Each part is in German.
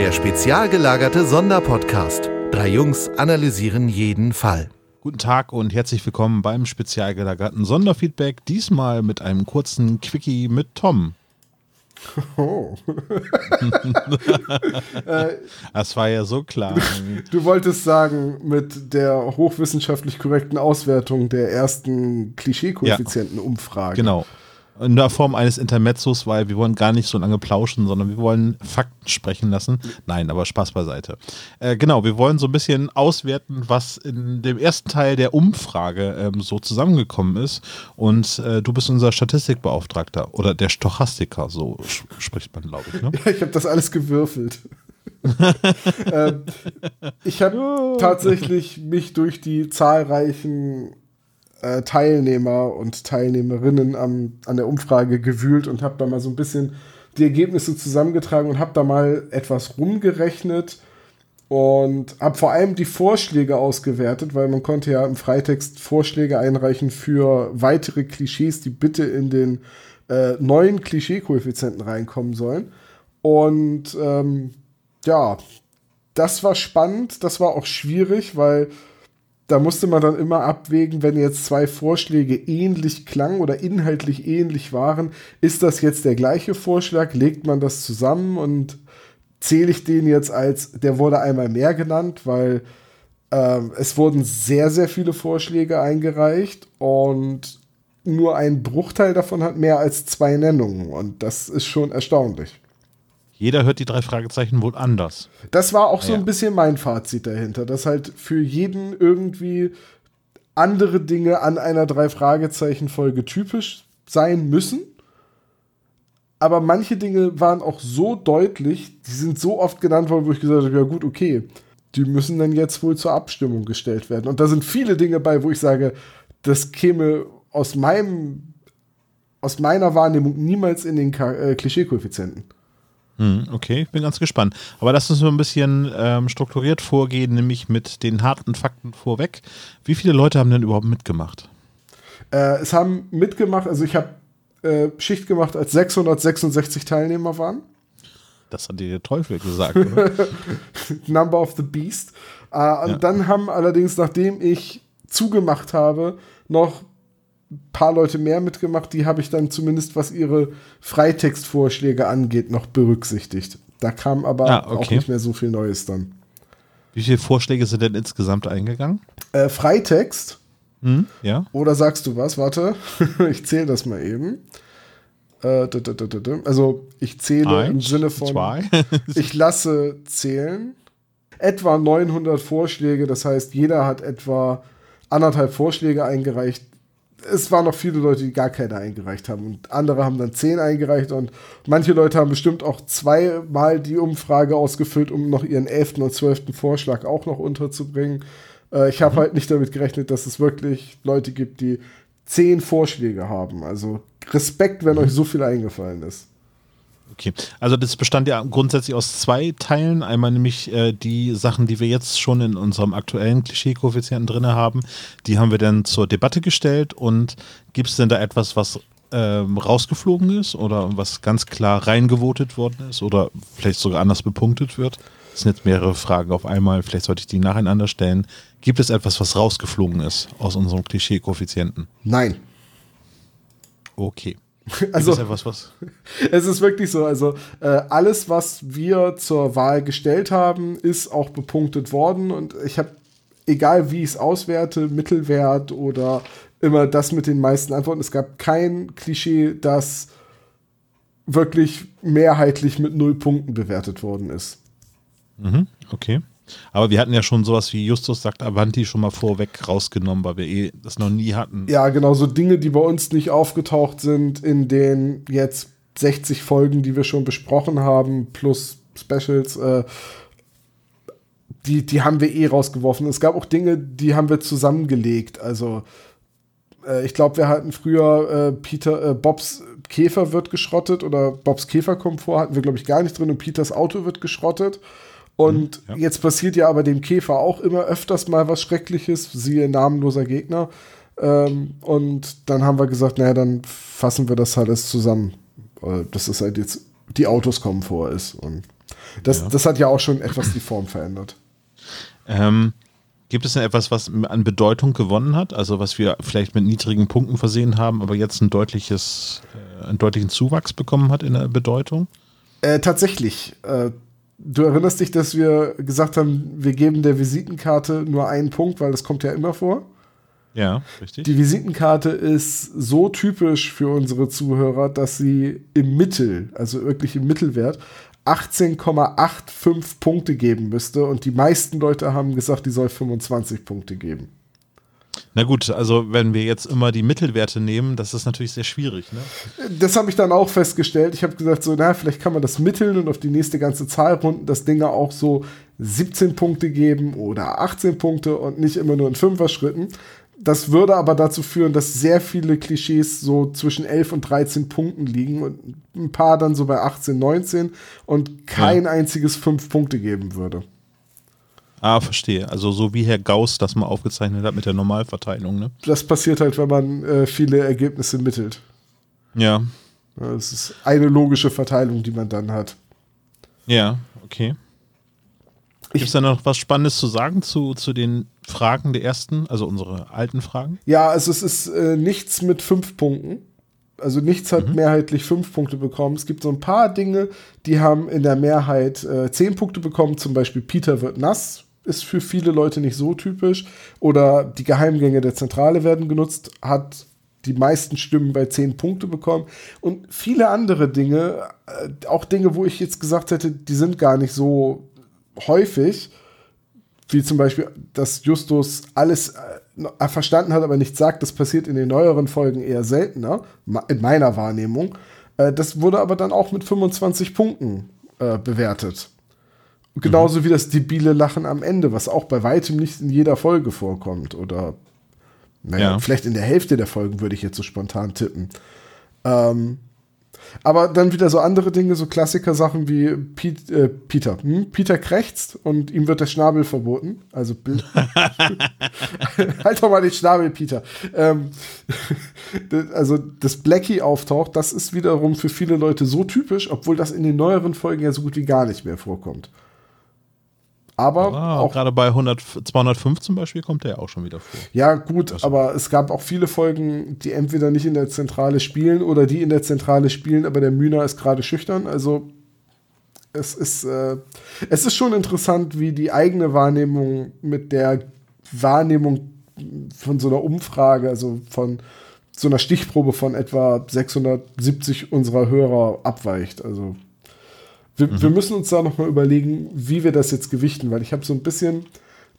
Der spezial gelagerte Sonderpodcast. Drei Jungs analysieren jeden Fall. Guten Tag und herzlich willkommen beim spezial gelagerten Sonderfeedback. Diesmal mit einem kurzen Quickie mit Tom. Oh. das war ja so klar. Du wolltest sagen, mit der hochwissenschaftlich korrekten Auswertung der ersten Klischee-Koeffizienten-Umfrage. Ja, genau in der Form eines Intermezzos, weil wir wollen gar nicht so lange plauschen, sondern wir wollen Fakten sprechen lassen. Nein, aber Spaß beiseite. Äh, genau, wir wollen so ein bisschen auswerten, was in dem ersten Teil der Umfrage ähm, so zusammengekommen ist. Und äh, du bist unser Statistikbeauftragter oder der Stochastiker, so spricht man, glaube ich. Ne? Ja, ich habe das alles gewürfelt. ähm, ich habe tatsächlich mich durch die zahlreichen äh, Teilnehmer und Teilnehmerinnen am, an der Umfrage gewühlt und habe da mal so ein bisschen die Ergebnisse zusammengetragen und habe da mal etwas rumgerechnet und habe vor allem die Vorschläge ausgewertet, weil man konnte ja im Freitext Vorschläge einreichen für weitere Klischees, die bitte in den äh, neuen Klischee-Koeffizienten reinkommen sollen. Und ähm, ja, das war spannend, das war auch schwierig, weil da musste man dann immer abwägen, wenn jetzt zwei Vorschläge ähnlich klangen oder inhaltlich ähnlich waren, ist das jetzt der gleiche Vorschlag? Legt man das zusammen und zähle ich den jetzt als, der wurde einmal mehr genannt, weil äh, es wurden sehr, sehr viele Vorschläge eingereicht und nur ein Bruchteil davon hat mehr als zwei Nennungen und das ist schon erstaunlich. Jeder hört die drei Fragezeichen wohl anders. Das war auch so ja. ein bisschen mein Fazit dahinter, dass halt für jeden irgendwie andere Dinge an einer drei Fragezeichen Folge typisch sein müssen. Aber manche Dinge waren auch so deutlich, die sind so oft genannt worden, wo ich gesagt habe, ja gut, okay, die müssen dann jetzt wohl zur Abstimmung gestellt werden. Und da sind viele Dinge bei, wo ich sage, das käme aus meinem, aus meiner Wahrnehmung niemals in den äh, Klischee-Koeffizienten. Hm, okay, ich bin ganz gespannt. Aber lass uns mal ein bisschen ähm, strukturiert vorgehen, nämlich mit den harten Fakten vorweg. Wie viele Leute haben denn überhaupt mitgemacht? Äh, es haben mitgemacht, also ich habe äh, Schicht gemacht, als 666 Teilnehmer waren. Das hat dir der Teufel gesagt, oder? Number of the Beast. Äh, und ja. dann haben allerdings, nachdem ich zugemacht habe, noch paar Leute mehr mitgemacht, die habe ich dann zumindest, was ihre Freitextvorschläge angeht, noch berücksichtigt. Da kam aber ah, okay. auch nicht mehr so viel Neues dann. Wie viele Vorschläge sind denn insgesamt eingegangen? Äh, Freitext. Hm, ja. Oder sagst du was? Warte, ich zähle das mal eben. Äh, also ich zähle Eins, im Sinne von, zwei. ich lasse zählen. Etwa 900 Vorschläge, das heißt, jeder hat etwa anderthalb Vorschläge eingereicht es waren noch viele Leute, die gar keine eingereicht haben. Und andere haben dann zehn eingereicht. Und manche Leute haben bestimmt auch zweimal die Umfrage ausgefüllt, um noch ihren elften und zwölften Vorschlag auch noch unterzubringen. Äh, ich habe mhm. halt nicht damit gerechnet, dass es wirklich Leute gibt, die zehn Vorschläge haben. Also Respekt, wenn mhm. euch so viel eingefallen ist. Okay, also das bestand ja grundsätzlich aus zwei Teilen. Einmal nämlich äh, die Sachen, die wir jetzt schon in unserem aktuellen Klischee-Koeffizienten drin haben, die haben wir dann zur Debatte gestellt. Und gibt es denn da etwas, was ähm, rausgeflogen ist oder was ganz klar reingevotet worden ist oder vielleicht sogar anders bepunktet wird? Das sind jetzt mehrere Fragen auf einmal, vielleicht sollte ich die nacheinander stellen. Gibt es etwas, was rausgeflogen ist aus unserem Klischee-Koeffizienten? Nein. Okay. Also, ja was, was? es ist wirklich so. Also, äh, alles, was wir zur Wahl gestellt haben, ist auch bepunktet worden. Und ich habe, egal wie ich es auswerte, Mittelwert oder immer das mit den meisten Antworten, es gab kein Klischee, das wirklich mehrheitlich mit null Punkten bewertet worden ist. Mhm, okay. Aber wir hatten ja schon sowas wie Justus sagt Avanti schon mal vorweg rausgenommen, weil wir eh das noch nie hatten. Ja, genau, so Dinge, die bei uns nicht aufgetaucht sind in den jetzt 60 Folgen, die wir schon besprochen haben, plus Specials, äh, die, die haben wir eh rausgeworfen. Es gab auch Dinge, die haben wir zusammengelegt. Also, äh, ich glaube, wir hatten früher äh, Peter, äh, Bobs Käfer wird geschrottet oder Bobs Käferkomfort hatten wir, glaube ich, gar nicht drin und Peters Auto wird geschrottet. Und mhm, ja. jetzt passiert ja aber dem Käfer auch immer öfters mal was Schreckliches, siehe namenloser Gegner. Ähm, und dann haben wir gesagt, naja, dann fassen wir das alles zusammen. Dass es halt jetzt die Autos kommen vor ist. Und Das, ja. das hat ja auch schon etwas die Form verändert. Ähm, gibt es denn etwas, was an Bedeutung gewonnen hat? Also was wir vielleicht mit niedrigen Punkten versehen haben, aber jetzt ein deutliches, äh, einen deutlichen Zuwachs bekommen hat in der Bedeutung? Äh, tatsächlich. Äh, du erinnerst dich, dass wir gesagt haben, wir geben der Visitenkarte nur einen Punkt, weil das kommt ja immer vor. Ja, richtig. Die Visitenkarte ist so typisch für unsere Zuhörer, dass sie im Mittel, also wirklich im Mittelwert, 18,85 Punkte geben müsste und die meisten Leute haben gesagt, die soll 25 Punkte geben. Na gut, also wenn wir jetzt immer die Mittelwerte nehmen, das ist natürlich sehr schwierig. Ne? Das habe ich dann auch festgestellt. Ich habe gesagt, so, na, vielleicht kann man das mitteln und auf die nächste ganze Zahl runden, das Ding auch so 17 Punkte geben oder 18 Punkte und nicht immer nur in Fünfer-Schritten. Das würde aber dazu führen, dass sehr viele Klischees so zwischen 11 und 13 Punkten liegen und ein paar dann so bei 18, 19 und kein ja. einziges 5 Punkte geben würde. Ah, verstehe. Also so wie Herr Gauss das mal aufgezeichnet hat mit der Normalverteilung, ne? Das passiert halt, wenn man äh, viele Ergebnisse mittelt. Ja. Das ist eine logische Verteilung, die man dann hat. Ja, okay. Gibt es da noch was Spannendes zu sagen zu, zu den Fragen der ersten, also unsere alten Fragen? Ja, also es ist äh, nichts mit fünf Punkten. Also nichts hat mhm. mehrheitlich fünf Punkte bekommen. Es gibt so ein paar Dinge, die haben in der Mehrheit äh, zehn Punkte bekommen. Zum Beispiel Peter wird nass, ist für viele Leute nicht so typisch. Oder die Geheimgänge der Zentrale werden genutzt, hat die meisten Stimmen bei zehn Punkte bekommen. Und viele andere Dinge, äh, auch Dinge, wo ich jetzt gesagt hätte, die sind gar nicht so häufig, wie zum Beispiel, dass Justus alles äh, verstanden hat, aber nichts sagt, das passiert in den neueren Folgen eher seltener, in meiner Wahrnehmung. Äh, das wurde aber dann auch mit 25 Punkten bewertet. Genauso mhm. wie das debile Lachen am Ende, was auch bei weitem nicht in jeder Folge vorkommt. Oder naja, ja. vielleicht in der Hälfte der Folgen würde ich jetzt so spontan tippen. Ähm, aber dann wieder so andere Dinge, so Klassiker-Sachen wie Piet, äh, Peter. Hm? Peter krächzt und ihm wird der Schnabel verboten. Also halt doch mal den Schnabel, Peter. Ähm, also, dass Blackie auftaucht, das ist wiederum für viele Leute so typisch, obwohl das in den neueren Folgen ja so gut wie gar nicht mehr vorkommt. Aber ah, auch gerade bei 100, 205 zum Beispiel kommt der ja auch schon wieder vor. Ja, gut, also. aber es gab auch viele Folgen, die entweder nicht in der Zentrale spielen oder die in der Zentrale spielen, aber der Mühner ist gerade schüchtern. Also es ist, äh, es ist schon interessant, wie die eigene Wahrnehmung mit der Wahrnehmung von so einer Umfrage, also von so einer Stichprobe von etwa 670 unserer Hörer abweicht. Also wir, mhm. wir müssen uns da nochmal überlegen, wie wir das jetzt gewichten, weil ich habe so ein bisschen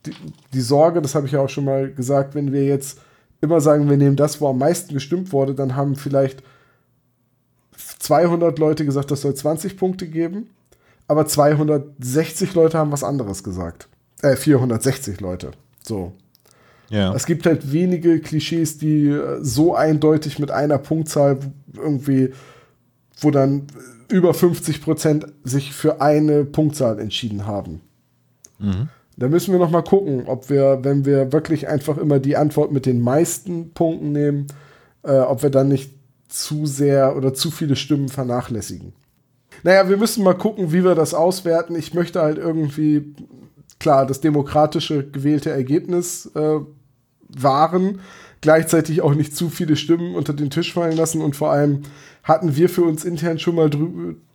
die, die Sorge, das habe ich ja auch schon mal gesagt, wenn wir jetzt immer sagen, wir nehmen das, wo am meisten gestimmt wurde, dann haben vielleicht 200 Leute gesagt, das soll 20 Punkte geben, aber 260 Leute haben was anderes gesagt. Äh, 460 Leute. So. Ja. Es gibt halt wenige Klischees, die äh, so eindeutig mit einer Punktzahl irgendwie, wo dann über 50 Prozent sich für eine Punktzahl entschieden haben. Mhm. Da müssen wir noch mal gucken, ob wir, wenn wir wirklich einfach immer die Antwort mit den meisten Punkten nehmen, äh, ob wir dann nicht zu sehr oder zu viele Stimmen vernachlässigen. Naja, wir müssen mal gucken, wie wir das auswerten. Ich möchte halt irgendwie, klar, das demokratische gewählte Ergebnis äh, wahren, gleichzeitig auch nicht zu viele Stimmen unter den Tisch fallen lassen und vor allem hatten wir für uns intern schon mal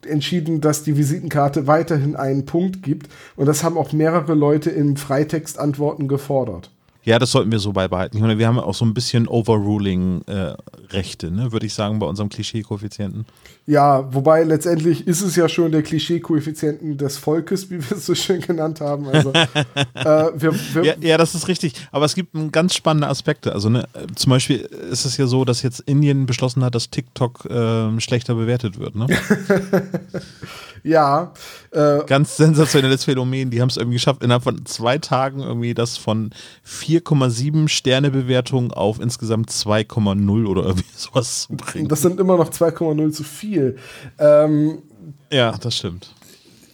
entschieden, dass die Visitenkarte weiterhin einen Punkt gibt. Und das haben auch mehrere Leute in Freitextantworten gefordert. Ja, das sollten wir so beibehalten. wir haben auch so ein bisschen Overruling-Rechte, äh, ne, würde ich sagen, bei unserem Klischee-Koeffizienten. Ja, wobei letztendlich ist es ja schon der Klischee-Koeffizienten des Volkes, wie wir es so schön genannt haben. Also, äh, wir, wir ja, ja, das ist richtig. Aber es gibt ganz spannende Aspekte. Also ne, zum Beispiel ist es ja so, dass jetzt Indien beschlossen hat, dass TikTok äh, schlechter bewertet wird. Ne? Ja. Äh, Ganz sensationelles Phänomen. Die haben es irgendwie geschafft, innerhalb von zwei Tagen irgendwie das von 4,7 Sterne Bewertung auf insgesamt 2,0 oder irgendwie sowas zu bringen. Das sind immer noch 2,0 zu viel. Ähm, ja, das stimmt.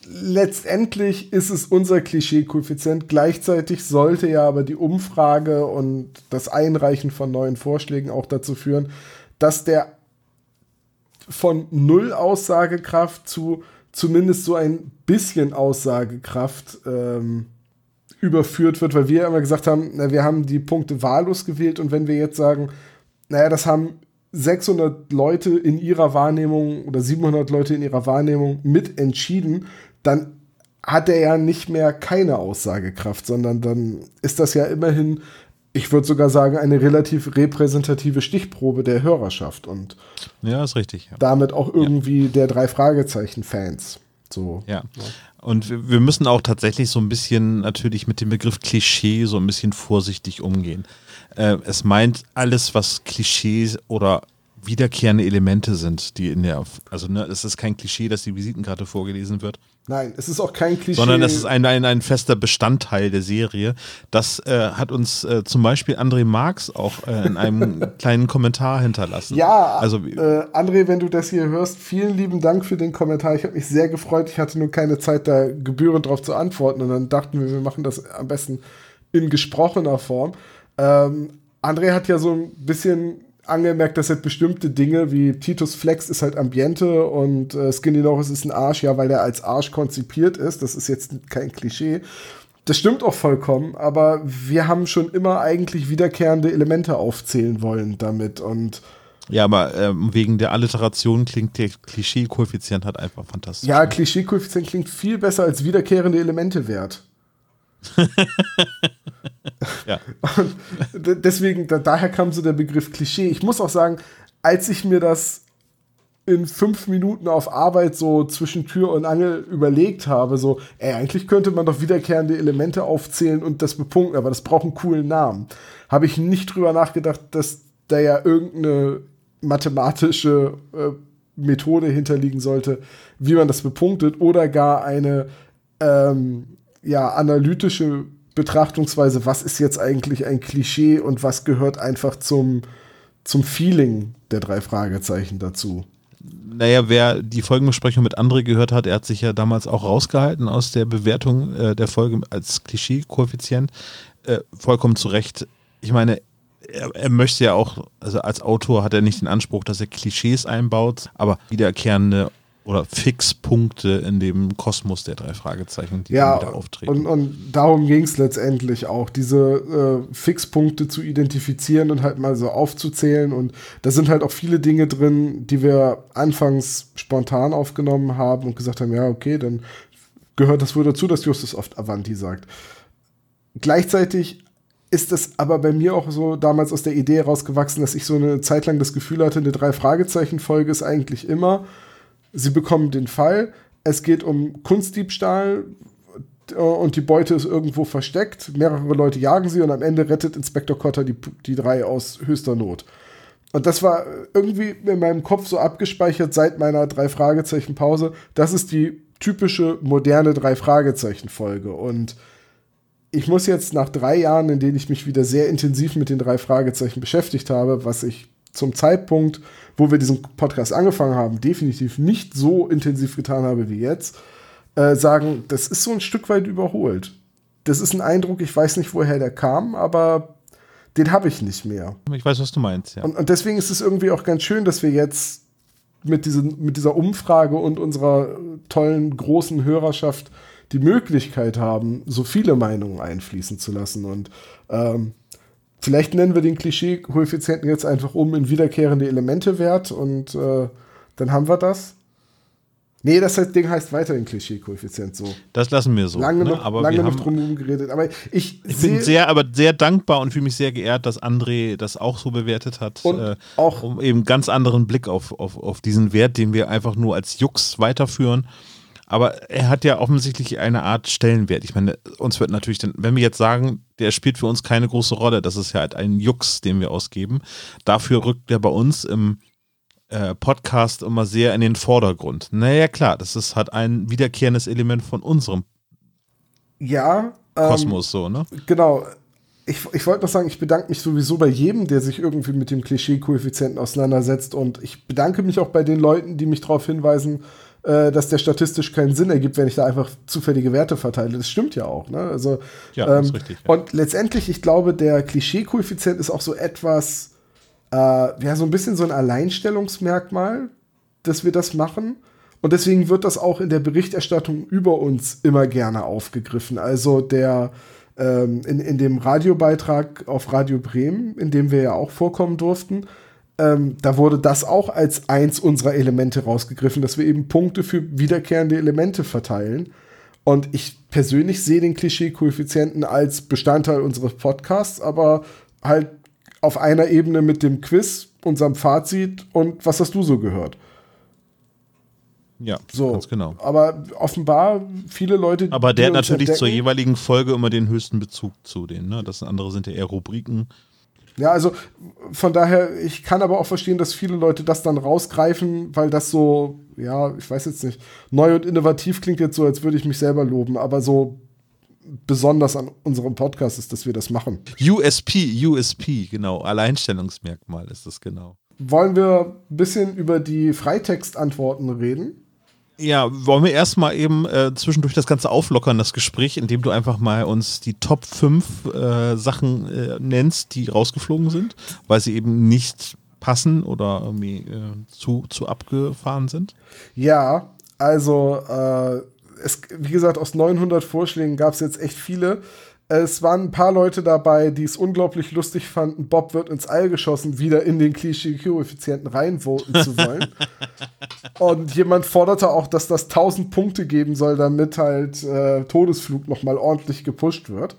Letztendlich ist es unser Klischee-Koeffizient. Gleichzeitig sollte ja aber die Umfrage und das Einreichen von neuen Vorschlägen auch dazu führen, dass der von null Aussagekraft zu zumindest so ein bisschen Aussagekraft ähm, überführt wird, weil wir immer gesagt haben, na, wir haben die Punkte wahllos gewählt und wenn wir jetzt sagen, naja, das haben 600 Leute in ihrer Wahrnehmung oder 700 Leute in ihrer Wahrnehmung mit entschieden, dann hat er ja nicht mehr keine Aussagekraft, sondern dann ist das ja immerhin, ich würde sogar sagen, eine relativ repräsentative Stichprobe der Hörerschaft und ja, ist richtig. Ja. Damit auch irgendwie ja. der drei Fragezeichen-Fans. So. Ja. Und wir müssen auch tatsächlich so ein bisschen natürlich mit dem Begriff Klischee so ein bisschen vorsichtig umgehen. Äh, es meint alles, was Klischees oder wiederkehrende Elemente sind, die in der, also ne, es ist kein Klischee, dass die Visitenkarte vorgelesen wird. Nein, es ist auch kein Klischee. Sondern es ist ein, ein, ein fester Bestandteil der Serie. Das äh, hat uns äh, zum Beispiel André Marx auch äh, in einem kleinen Kommentar hinterlassen. Ja, also äh, André, wenn du das hier hörst, vielen lieben Dank für den Kommentar. Ich habe mich sehr gefreut. Ich hatte nur keine Zeit, da gebührend darauf zu antworten. Und dann dachten wir, wir machen das am besten in gesprochener Form. Ähm, André hat ja so ein bisschen angemerkt, dass halt bestimmte Dinge wie Titus Flex ist halt Ambiente und äh, Skinny Norris ist ein Arsch, ja, weil er als Arsch konzipiert ist. Das ist jetzt kein Klischee. Das stimmt auch vollkommen, aber wir haben schon immer eigentlich wiederkehrende Elemente aufzählen wollen damit und ja, aber ähm, wegen der Alliteration klingt der Klischee-Koeffizient halt einfach fantastisch. Ja, Klischee-Koeffizient klingt viel besser als wiederkehrende Elemente wert. ja. Deswegen, da, daher kam so der Begriff Klischee. Ich muss auch sagen, als ich mir das in fünf Minuten auf Arbeit so zwischen Tür und Angel überlegt habe, so, ey, eigentlich könnte man doch wiederkehrende Elemente aufzählen und das bepunkten, aber das braucht einen coolen Namen. Habe ich nicht drüber nachgedacht, dass da ja irgendeine mathematische äh, Methode hinterliegen sollte, wie man das bepunktet, oder gar eine ähm, ja, analytische Betrachtungsweise, was ist jetzt eigentlich ein Klischee und was gehört einfach zum, zum Feeling der drei Fragezeichen dazu. Naja, wer die Folgenbesprechung mit André gehört hat, er hat sich ja damals auch rausgehalten aus der Bewertung äh, der Folge als Klischee-Koeffizient. Äh, vollkommen zu Recht. Ich meine, er, er, möchte ja auch, also als Autor hat er nicht den Anspruch, dass er Klischees einbaut, aber wiederkehrende oder Fixpunkte in dem Kosmos der drei Fragezeichen, die ja, wieder auftreten. Und, und darum ging es letztendlich auch, diese äh, Fixpunkte zu identifizieren und halt mal so aufzuzählen. Und da sind halt auch viele Dinge drin, die wir anfangs spontan aufgenommen haben und gesagt haben, ja, okay, dann gehört das wohl dazu, dass Justus oft Avanti sagt. Gleichzeitig ist es aber bei mir auch so damals aus der Idee herausgewachsen, dass ich so eine Zeit lang das Gefühl hatte, eine Drei-Fragezeichen-Folge ist eigentlich immer Sie bekommen den Fall. Es geht um Kunstdiebstahl äh, und die Beute ist irgendwo versteckt. Mehrere Leute jagen sie und am Ende rettet Inspektor Cotter die, die drei aus höchster Not. Und das war irgendwie in meinem Kopf so abgespeichert seit meiner Drei-Fragezeichen-Pause. Das ist die typische moderne Drei-Fragezeichen-Folge. Und ich muss jetzt nach drei Jahren, in denen ich mich wieder sehr intensiv mit den drei Fragezeichen beschäftigt habe, was ich zum Zeitpunkt, wo wir diesen Podcast angefangen haben, definitiv nicht so intensiv getan habe wie jetzt, äh, sagen, das ist so ein Stück weit überholt. Das ist ein Eindruck, ich weiß nicht, woher der kam, aber den habe ich nicht mehr. Ich weiß, was du meinst, ja. Und, und deswegen ist es irgendwie auch ganz schön, dass wir jetzt mit, diesen, mit dieser Umfrage und unserer tollen, großen Hörerschaft die Möglichkeit haben, so viele Meinungen einfließen zu lassen. Und ähm, Vielleicht nennen wir den Klischee-Koeffizienten jetzt einfach um in wiederkehrende Elemente-Wert und äh, dann haben wir das. Nee, das Ding heißt weiterhin Klischee-Koeffizient so. Das lassen wir so. Lange ne? noch, aber lange noch drum geredet. Aber ich, ich bin sehr, aber sehr dankbar und fühle mich sehr geehrt, dass André das auch so bewertet hat. Und äh, auch um eben ganz anderen Blick auf, auf, auf diesen Wert, den wir einfach nur als Jux weiterführen. Aber er hat ja offensichtlich eine Art Stellenwert. Ich meine, uns wird natürlich, dann, wenn wir jetzt sagen, der spielt für uns keine große Rolle, das ist ja halt ein Jux, den wir ausgeben. Dafür rückt er bei uns im äh, Podcast immer sehr in den Vordergrund. Naja, klar, das ist halt ein wiederkehrendes Element von unserem ja, ähm, Kosmos, so, ne? Genau. Ich, ich wollte noch sagen, ich bedanke mich sowieso bei jedem, der sich irgendwie mit dem Klischee-Koeffizienten auseinandersetzt. Und ich bedanke mich auch bei den Leuten, die mich darauf hinweisen, äh, dass der statistisch keinen Sinn ergibt, wenn ich da einfach zufällige Werte verteile. Das stimmt ja auch. Ne? Also, ja, ähm, richtig. Ja. Und letztendlich, ich glaube, der Klischee-Koeffizient ist auch so etwas, äh, ja, so ein bisschen so ein Alleinstellungsmerkmal, dass wir das machen. Und deswegen wird das auch in der Berichterstattung über uns immer gerne aufgegriffen. Also der ähm, in, in dem Radiobeitrag auf Radio Bremen, in dem wir ja auch vorkommen durften, ähm, da wurde das auch als eins unserer Elemente rausgegriffen, dass wir eben Punkte für wiederkehrende Elemente verteilen. Und ich persönlich sehe den Klischee-Koeffizienten als Bestandteil unseres Podcasts, aber halt auf einer Ebene mit dem Quiz, unserem Fazit und was hast du so gehört? Ja, so, ganz genau. Aber offenbar viele Leute. Aber der hat natürlich zur jeweiligen Folge immer den höchsten Bezug zu denen. Ne? Das andere sind ja eher Rubriken. Ja, also von daher, ich kann aber auch verstehen, dass viele Leute das dann rausgreifen, weil das so, ja, ich weiß jetzt nicht, neu und innovativ klingt jetzt so, als würde ich mich selber loben, aber so besonders an unserem Podcast ist, dass wir das machen. USP, USP, genau, Alleinstellungsmerkmal ist das genau. Wollen wir ein bisschen über die Freitextantworten reden? Ja, wollen wir erstmal eben äh, zwischendurch das Ganze auflockern, das Gespräch, indem du einfach mal uns die Top 5 äh, Sachen äh, nennst, die rausgeflogen sind, weil sie eben nicht passen oder irgendwie äh, zu, zu abgefahren sind? Ja, also äh, es, wie gesagt, aus 900 Vorschlägen gab es jetzt echt viele. Es waren ein paar Leute dabei, die es unglaublich lustig fanden, Bob wird ins All geschossen, wieder in den Klischee-Koeffizienten reinvoten zu wollen. Und jemand forderte auch, dass das 1000 Punkte geben soll, damit halt äh, Todesflug nochmal ordentlich gepusht wird.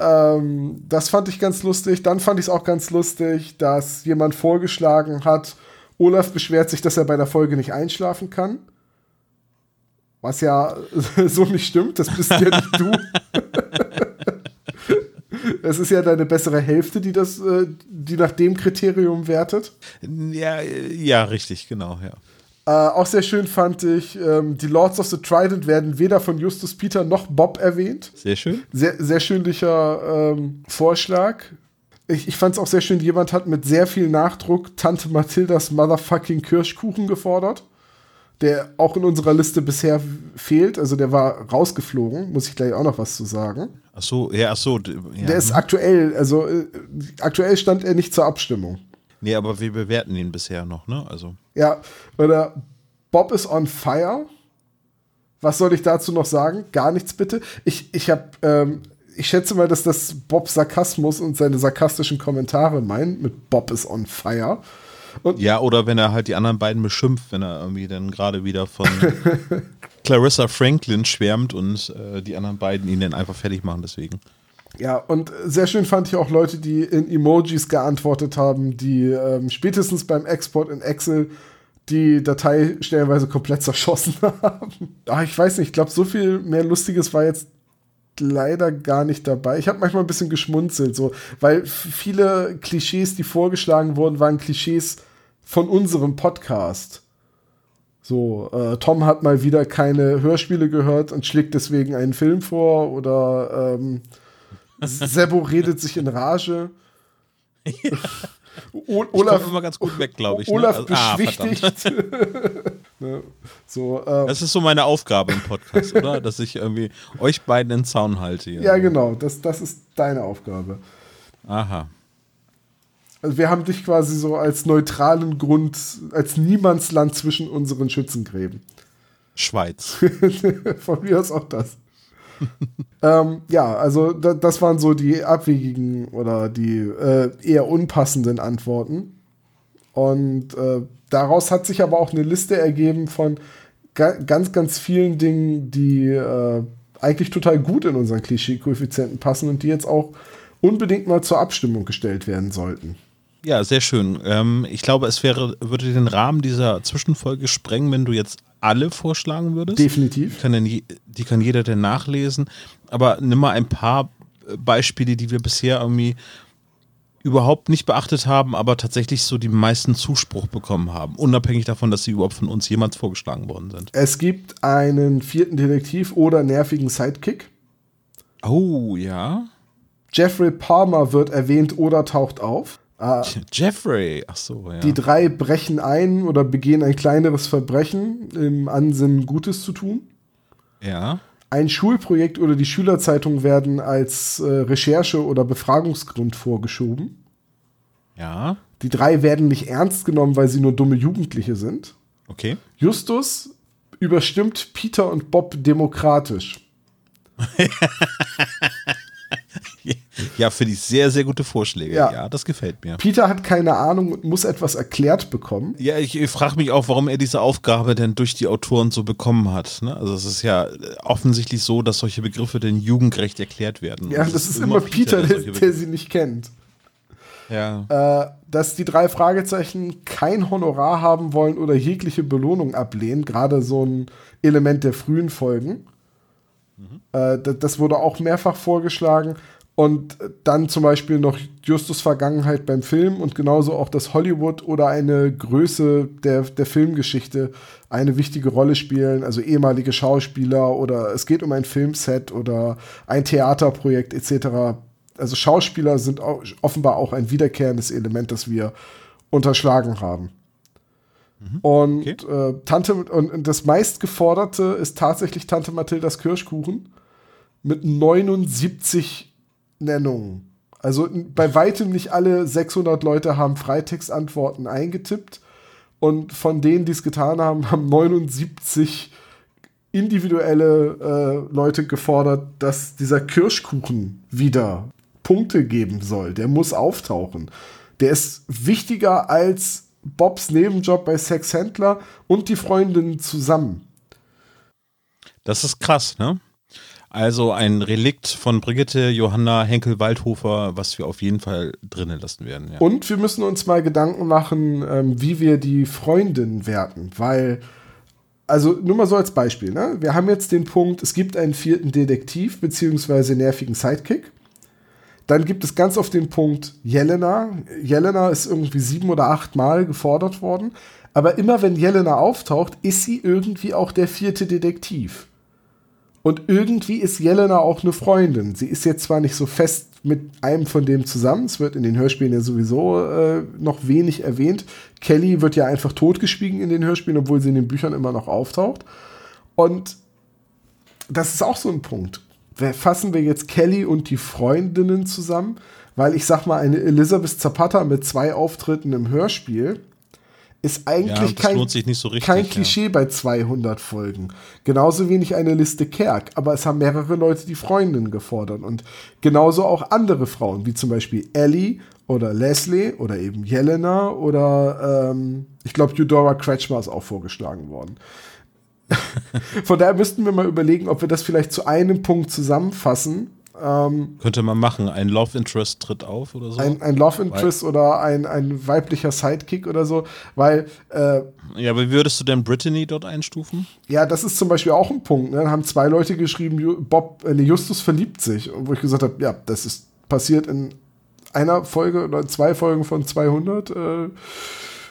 Ähm, das fand ich ganz lustig. Dann fand ich es auch ganz lustig, dass jemand vorgeschlagen hat, Olaf beschwert sich, dass er bei der Folge nicht einschlafen kann. Was ja so nicht stimmt, das bist ja nicht du. Es ist ja deine bessere Hälfte, die das, äh, die nach dem Kriterium wertet. Ja, ja, richtig, genau, ja. Äh, auch sehr schön fand ich, ähm, die Lords of the Trident werden weder von Justus Peter noch Bob erwähnt. Sehr schön. Sehr, sehr schönlicher ähm, Vorschlag. Ich, ich fand es auch sehr schön, jemand hat mit sehr viel Nachdruck Tante Mathildas Motherfucking Kirschkuchen gefordert der auch in unserer Liste bisher fehlt. Also der war rausgeflogen, muss ich gleich auch noch was zu sagen. Ach so, ja, ach so. Ja. Der ist aktuell, also äh, aktuell stand er nicht zur Abstimmung. Nee, aber wir bewerten ihn bisher noch, ne? Also. Ja, oder Bob is on fire. Was soll ich dazu noch sagen? Gar nichts bitte. Ich, ich habe, ähm, ich schätze mal, dass das Bob Sarkasmus und seine sarkastischen Kommentare meint mit Bob is on fire. Und ja, oder wenn er halt die anderen beiden beschimpft, wenn er irgendwie dann gerade wieder von Clarissa Franklin schwärmt und äh, die anderen beiden ihn dann einfach fertig machen, deswegen. Ja, und sehr schön fand ich auch Leute, die in Emojis geantwortet haben, die ähm, spätestens beim Export in Excel die Datei stellenweise komplett zerschossen haben. Ach, ich weiß nicht, ich glaube, so viel mehr Lustiges war jetzt leider gar nicht dabei. Ich habe manchmal ein bisschen geschmunzelt, so, weil viele Klischees, die vorgeschlagen wurden, waren Klischees von unserem Podcast. So, äh, Tom hat mal wieder keine Hörspiele gehört und schlägt deswegen einen Film vor oder ähm, Sebo redet sich in Rage. Ja. Olaf immer ganz gut weg, glaube ich. Ne? Olaf ne? also, beschwichtigt. ne? so, ähm, das ist so meine Aufgabe im Podcast, oder? Dass ich irgendwie euch beiden in Zaun halte. Ja, genau. Das, das ist deine Aufgabe. Aha. Also wir haben dich quasi so als neutralen Grund, als Niemandsland zwischen unseren Schützengräben. Schweiz. Von mir aus auch das. ähm, ja, also da, das waren so die abwegigen oder die äh, eher unpassenden Antworten. Und äh, daraus hat sich aber auch eine Liste ergeben von ga ganz, ganz vielen Dingen, die äh, eigentlich total gut in unseren Klischee-Koeffizienten passen und die jetzt auch unbedingt mal zur Abstimmung gestellt werden sollten. Ja, sehr schön. Ähm, ich glaube, es wäre, würde den Rahmen dieser Zwischenfolge sprengen, wenn du jetzt alle vorschlagen würdest. Definitiv. Die kann, dann, die kann jeder dann nachlesen. Aber nimm mal ein paar äh, Beispiele, die wir bisher irgendwie überhaupt nicht beachtet haben, aber tatsächlich so die meisten Zuspruch bekommen haben, unabhängig davon, dass sie überhaupt von uns jemals vorgeschlagen worden sind. Es gibt einen vierten Detektiv oder nervigen Sidekick. Oh, ja. Jeffrey Palmer wird erwähnt oder taucht auf. Ah, Jeffrey, ach so, ja. Die drei brechen ein oder begehen ein kleineres Verbrechen im Ansinnen, Gutes zu tun. Ja. Ein Schulprojekt oder die Schülerzeitung werden als äh, Recherche- oder Befragungsgrund vorgeschoben. Ja. Die drei werden nicht ernst genommen, weil sie nur dumme Jugendliche sind. Okay. Justus überstimmt Peter und Bob demokratisch. Ja, finde ich sehr, sehr gute Vorschläge. Ja. Ja. das gefällt mir. Peter hat keine Ahnung und muss etwas erklärt bekommen. Ja, ich, ich frage mich auch, warum er diese Aufgabe denn durch die Autoren so bekommen hat. Ne? Also es ist ja äh, offensichtlich so, dass solche Begriffe denn jugendgerecht erklärt werden. Ja, das ist immer Peter, der, solche der sie nicht kennt. Ja. Äh, dass die drei Fragezeichen kein Honorar haben wollen oder jegliche Belohnung ablehnen, gerade so ein Element der frühen Folgen. Äh, das, das wurde auch mehrfach vorgeschlagen. Und dann zum Beispiel noch Justus Vergangenheit beim Film und genauso auch, dass Hollywood oder eine Größe der, der Filmgeschichte eine wichtige Rolle spielen, also ehemalige Schauspieler oder es geht um ein Filmset oder ein Theaterprojekt etc. Also Schauspieler sind auch, offenbar auch ein wiederkehrendes Element, das wir unterschlagen haben. Und Okay. äh, Tante und und das meistgeforderte ist tatsächlich Tante Mathildas Kirschkuchen mit 79 Nennungen. Also bei weitem nicht alle 600 Leute haben Freitextantworten eingetippt und von denen, die es getan haben, haben 79 individuelle äh, Leute gefordert, dass dieser Kirschkuchen wieder Punkte geben soll. Der muss auftauchen. Der ist wichtiger als Bobs Nebenjob bei Sexhändler und die Freundinnen zusammen. Das ist krass, ne? Also ein Relikt von Brigitte Johanna Henkel-Waldhofer, was wir auf jeden Fall drinnen lassen werden. Ja. Und wir müssen uns mal Gedanken machen, ähm, wie wir die Freundin werten, weil, also nur mal so als Beispiel, ne? wir haben jetzt den Punkt, es gibt einen vierten Detektiv beziehungsweise nervigen Sidekick. Dann gibt es ganz oft den Punkt Jelena. Jelena ist irgendwie sieben oder acht Mal gefordert worden. Aber immer wenn Jelena auftaucht, ist sie irgendwie auch der vierte Detektiv. Und irgendwie ist Jelena auch eine Freundin. Sie ist jetzt zwar nicht so fest mit einem von dem zusammen, es wird in den Hörspielen ja sowieso äh, noch wenig erwähnt. Kelly wird ja einfach totgeschwiegen in den Hörspielen, obwohl sie in den Büchern immer noch auftaucht. Und das ist auch so ein Punkt. Fassen wir jetzt Kelly und die Freundinnen zusammen? Weil ich sag mal, eine Elisabeth Zapata mit zwei Auftritten im Hörspiel ist eigentlich das kein, so richtig, kein ja. Klischee bei 200 Folgen. Genauso wenig eine Liste Kerk, aber es haben mehrere Leute die Freundin gefordert und genauso auch andere Frauen, wie zum Beispiel Ellie oder Leslie oder eben Jelena oder ähm, ich glaube Eudora Kretschmer ist auch vorgeschlagen worden. Von daher müssten wir mal überlegen, ob wir das vielleicht zu einem Punkt zusammenfassen. Ähm, Könnte man machen. Ein Love Interest tritt auf oder so. ein, ein Love Interest oder ein, ein weiblicher Sidekick oder so, weil äh, ja, aber wie würdest du denn Brittany dort einstufen? Ja, das ist zum Beispiel auch ein Punkt. Ne? Da haben zwei Leute geschrieben, Bob, äh, Justus verliebt sich. Wo ich gesagt habe, ja, das ist passiert in einer Folge oder zwei Folgen von 200. Äh,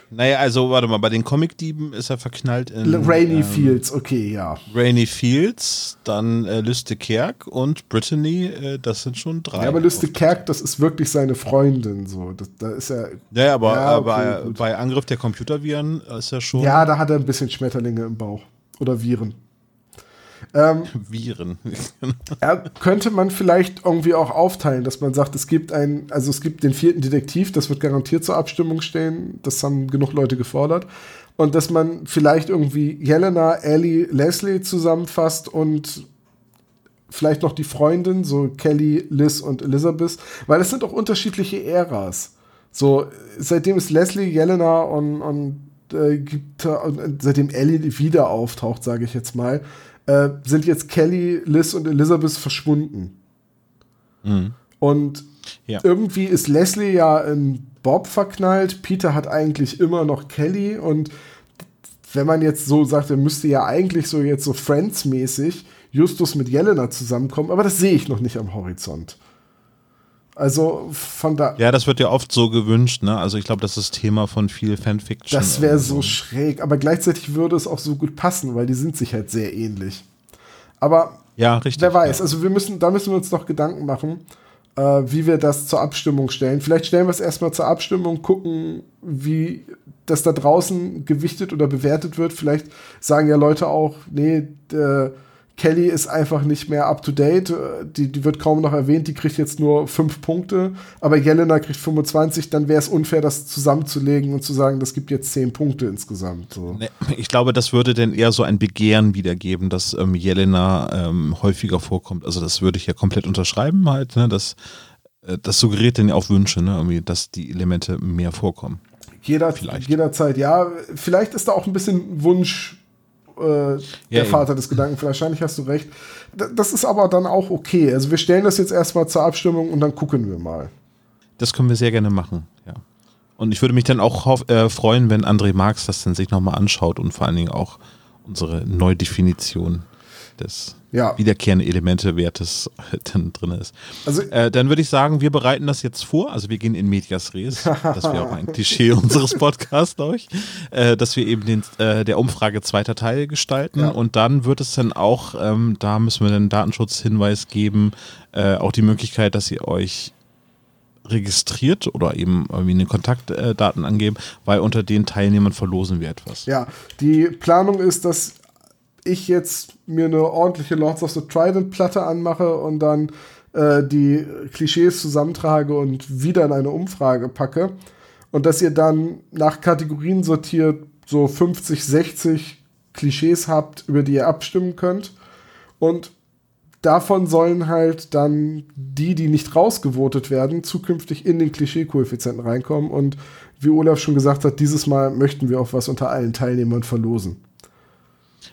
Naja, also warte mal, bei den Comic-Dieben ist er verknallt in Rainy ähm, Fields, okay, ja. Rainy Fields, dann äh, Lüste Kerk und Brittany, äh, das sind schon drei. ja aber Lüste Kerk, das ist wirklich seine Freundin. So. Das, da ist er. Ja, ja, aber Ja, äh, okay, bei, bei Angriff der Computerviren ist er schon Ja, da hat er ein bisschen Schmetterlinge im Bauch. Oder Viren. Viren. Ja, könnte man vielleicht irgendwie auch aufteilen, dass man sagt, es gibt einen, also es gibt den vierten Detektiv, das wird garantiert zur Abstimmung stehen, das haben genug Leute gefordert. Und dass man vielleicht irgendwie Jelena, Ellie, Leslie zusammenfasst und vielleicht noch die Freundin, so Kelly, Liz und Elizabeth, weil es sind auch unterschiedliche Äras. So, seitdem es Leslie, Jelena und, und, äh, gibt, und seitdem Ellie wieder auftaucht, sage ich jetzt mal, äh, sind jetzt Kelly, Liz und Elizabeth verschwunden. Und Ja. irgendwie ist Leslie ja in Bob verknallt. Peter hat eigentlich immer noch Kelly. Und wenn man jetzt so sagt, er müsste ja eigentlich so jetzt so Friends-mäßig Justus mit Jelena zusammenkommen. Aber das sehe ich noch nicht am Horizont. Also von da. Ja, das wird ja oft so gewünscht, ne? Also ich glaube, das ist Thema von viel Fanfiction. Das wäre so schräg, aber gleichzeitig würde es auch so gut passen, weil die sind sich halt sehr ähnlich. Aber Ja, richtig. wer weiß, Ja. also wir müssen, da müssen wir uns noch Gedanken machen, äh, wie wir das zur Abstimmung stellen. Vielleicht stellen wir es erstmal zur Abstimmung, gucken, wie das da draußen gewichtet oder bewertet wird. Vielleicht sagen ja Leute auch, nee, äh, Kelly ist einfach nicht mehr up to date. Die, die wird kaum noch erwähnt. Die kriegt jetzt nur fünf Punkte. Aber Jelena kriegt 25. Dann wäre es unfair, das zusammenzulegen und zu sagen, das gibt jetzt zehn Punkte insgesamt. So. Nee, ich glaube, das würde dann eher so ein Begehren wiedergeben, dass ähm, Jelena ähm, häufiger vorkommt. Also das würde ich ja komplett unterschreiben halt. Ne? Das, äh, das suggeriert dann ja auch Wünsche, ne? Irgendwie, dass die Elemente mehr vorkommen. Jeder, vielleicht. Jederzeit, ja. Vielleicht ist da auch ein bisschen Wunsch äh, der ja, Vater des Gedanken. Wahrscheinlich hast du recht. Das ist aber dann auch okay. Also wir stellen das jetzt erstmal zur Abstimmung und dann gucken wir mal. Das können wir sehr gerne machen, ja. Und ich würde mich dann auch äh, freuen, wenn André Marx das dann sich nochmal anschaut und vor allen Dingen auch unsere Neudefinition des ja. wiederkehrenden Elemente-Wertes dann drin ist. Also, äh, dann würde ich sagen, wir bereiten das jetzt vor. Also wir gehen in Medias Res. das wäre auch ein Klischee unseres Podcasts, glaube ich. Äh, dass wir eben den, äh, der Umfrage zweiter Teil gestalten. Ja. Und dann wird es dann auch, ähm, da müssen wir den Datenschutzhinweis geben, äh, auch die Möglichkeit, dass ihr euch registriert oder eben irgendwie eine Kontaktdaten angeben, weil unter den Teilnehmern verlosen wir etwas. Ja, die Planung ist, dass ich jetzt mir eine ordentliche Lords of the Trident Platte anmache und dann äh, die Klischees zusammentrage und wieder in eine Umfrage packe und dass ihr dann nach Kategorien sortiert so 50, 60 Klischees habt, über die ihr abstimmen könnt. Und davon sollen halt dann die, die nicht rausgevotet werden, zukünftig in den Klischee-Koeffizienten reinkommen. Und wie Olaf schon gesagt hat, dieses Mal möchten wir auch was unter allen Teilnehmern verlosen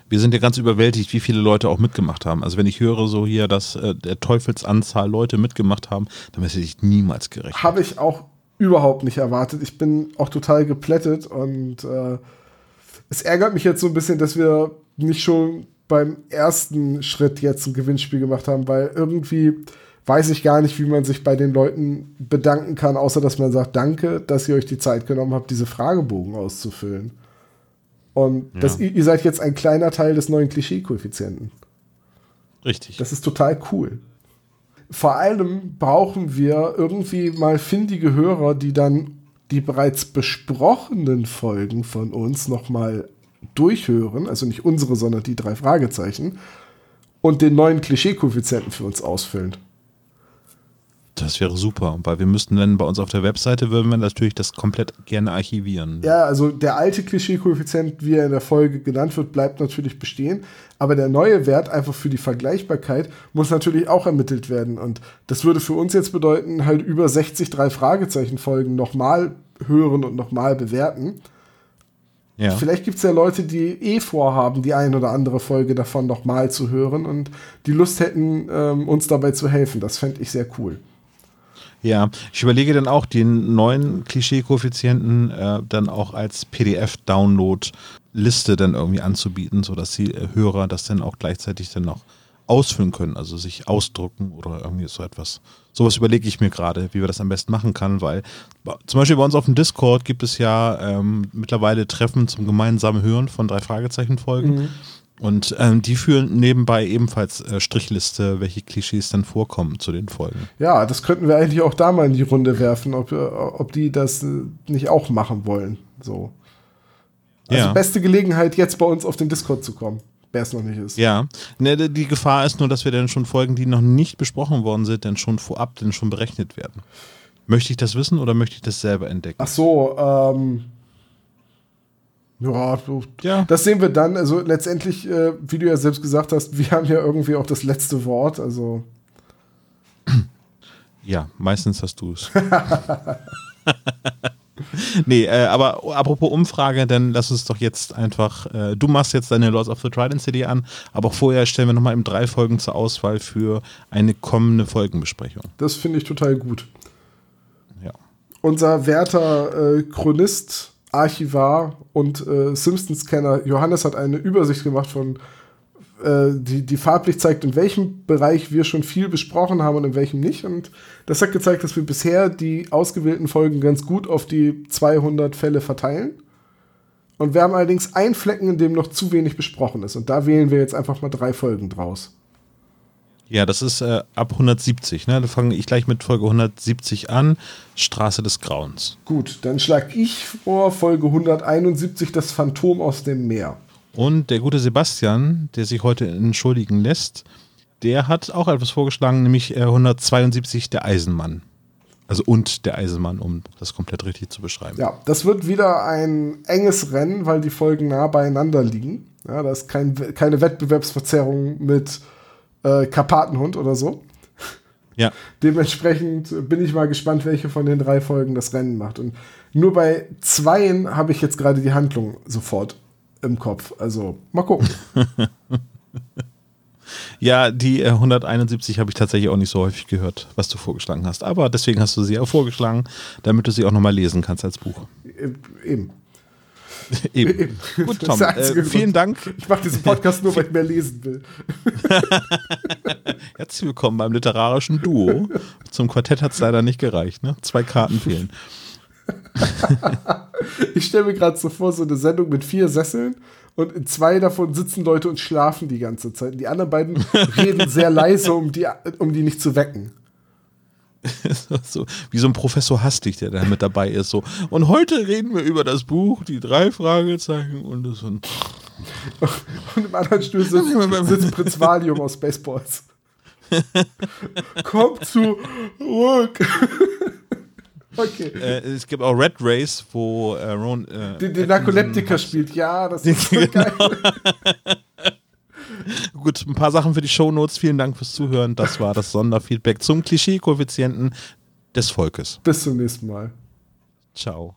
wir sind ja ganz überwältigt, wie viele Leute auch mitgemacht haben. Also wenn ich höre so hier, dass äh, der Teufelsanzahl Leute mitgemacht haben, dann hätte ich niemals gerechnet. Habe ich auch überhaupt nicht erwartet. Ich bin auch total geplättet und äh, es ärgert mich jetzt so ein bisschen, dass wir nicht schon beim ersten Schritt jetzt ein Gewinnspiel gemacht haben, weil irgendwie weiß ich gar nicht, wie man sich bei den Leuten bedanken kann, außer dass man sagt, danke, dass ihr euch die Zeit genommen habt, diese Fragebogen auszufüllen. Und ja. das, ihr seid jetzt ein kleiner Teil des neuen Klischee-Koeffizienten. Richtig. Das ist total cool. Vor allem brauchen wir irgendwie mal findige Hörer, die dann die bereits besprochenen Folgen von uns nochmal durchhören, also nicht unsere, sondern die drei Fragezeichen, und den neuen Klischee-Koeffizienten für uns ausfüllen. Das wäre super, weil wir müssten dann bei uns auf der Webseite, würden wir natürlich das komplett gerne archivieren. Ja, also der alte Klischee-Koeffizient, wie er in der Folge genannt wird, bleibt natürlich bestehen. Aber der neue Wert, einfach für die Vergleichbarkeit, muss natürlich auch ermittelt werden. Und das würde für uns jetzt bedeuten, halt über 60 drei Fragezeichen-Folgen nochmal hören und nochmal bewerten. Ja. Vielleicht gibt es ja Leute, die eh vorhaben, die ein oder andere Folge davon nochmal zu hören und die Lust hätten, ähm, uns dabei zu helfen. Das fände ich sehr cool. Ja, ich überlege dann auch, den neuen Klischee-Koeffizienten äh, dann auch als PDF-Download-Liste dann irgendwie anzubieten, sodass die äh, Hörer das dann auch gleichzeitig dann noch ausfüllen können, also sich ausdrucken oder irgendwie so etwas. Sowas überlege ich mir gerade, wie wir das am besten machen können, weil zum Beispiel bei uns auf dem Discord gibt es ja ähm, mittlerweile Treffen zum gemeinsamen Hören von drei Fragezeichen-Folgen. Mhm. Und ähm, die führen nebenbei ebenfalls äh, Strichliste, welche Klischees dann vorkommen zu den Folgen. Ja, das könnten wir eigentlich auch da mal in die Runde werfen, ob, äh, ob die das äh, nicht auch machen wollen. So. Also ja. beste Gelegenheit, jetzt bei uns auf den Discord zu kommen, wer es noch nicht ist. Ja, ne, die Gefahr ist nur, dass wir dann schon Folgen, die noch nicht besprochen worden sind, dann schon vorab dann schon berechnet werden. Möchte ich das wissen oder möchte ich das selber entdecken? Ach so, ähm, ja, ja, das sehen wir dann. Also letztendlich, äh, wie du ja selbst gesagt hast, wir haben ja irgendwie auch das letzte Wort. Also ja, meistens hast du es. nee, äh, aber apropos Umfrage, dann lass uns doch jetzt einfach, äh, du machst jetzt deine Lords of the Trident CD an, aber vorher stellen wir nochmal eben drei Folgen zur Auswahl für eine kommende Folgenbesprechung. Das finde ich total gut. Ja. Unser werter äh, Chronist Archivar und äh, Simpsons-Kenner Johannes hat eine Übersicht gemacht von, äh, die, die farblich zeigt, in welchem Bereich wir schon viel besprochen haben und in welchem nicht. Und das hat gezeigt, dass wir bisher die ausgewählten Folgen ganz gut auf die 200 Fälle verteilen. Und wir haben allerdings einen Flecken, in dem noch zu wenig besprochen ist. Und da wählen wir jetzt einfach mal drei Folgen draus. Ja, das ist äh, ab 170. Ne? Da fange ich gleich mit Folge 170 an. Straße des Grauens. Gut, dann schlage ich vor Folge 171 das Phantom aus dem Meer. Und der gute Sebastian, der sich heute entschuldigen lässt, der hat auch etwas vorgeschlagen, nämlich 172 der Eisenmann. Also und der Eisenmann, um das komplett richtig zu beschreiben. Ja, das wird wieder ein enges Rennen, weil die Folgen nah beieinander liegen. Ja, da ist kein, keine Wettbewerbsverzerrung mit äh, Karpatenhund oder so. Ja. Dementsprechend bin ich mal gespannt, welche von den drei Folgen das Rennen macht. Und nur bei zweien habe ich jetzt gerade die Handlung sofort im Kopf. Also mal gucken. Ja, die äh, 171 habe ich tatsächlich auch nicht so häufig gehört, was du vorgeschlagen hast. Aber deswegen hast du sie auch vorgeschlagen, damit du sie auch nochmal lesen kannst als Buch. Äh, eben. Eben. Eben. Gut, Tom, äh, vielen Dank. Ich mache diesen Podcast nur, weil ich mehr lesen will. Herzlich willkommen beim literarischen Duo. Zum Quartett hat es leider nicht gereicht. Ne? Zwei Karten fehlen. ich stelle mir gerade so vor, so eine Sendung mit vier Sesseln und in zwei davon sitzen Leute und schlafen die ganze Zeit. Die anderen beiden reden sehr leise, um die, um die nicht zu wecken. so, wie so ein Professor Hastig, der da mit dabei ist. So. Und heute reden wir über das Buch, die drei Fragezeichen und das und. und im anderen Stuhl sitzt, sitzt Prinz Valium aus Baseballs. Kommt zurück. Okay. Äh, es gibt auch Red Race, wo äh, Ron. Äh, den, den Narkoleptiker spielt, ja, das ist so geil. Gut, ein paar Sachen für die Shownotes. Vielen Dank fürs Zuhören. Das war das Sonderfeedback zum Klischee-Koeffizienten des Volkes. Bis zum nächsten Mal. Ciao.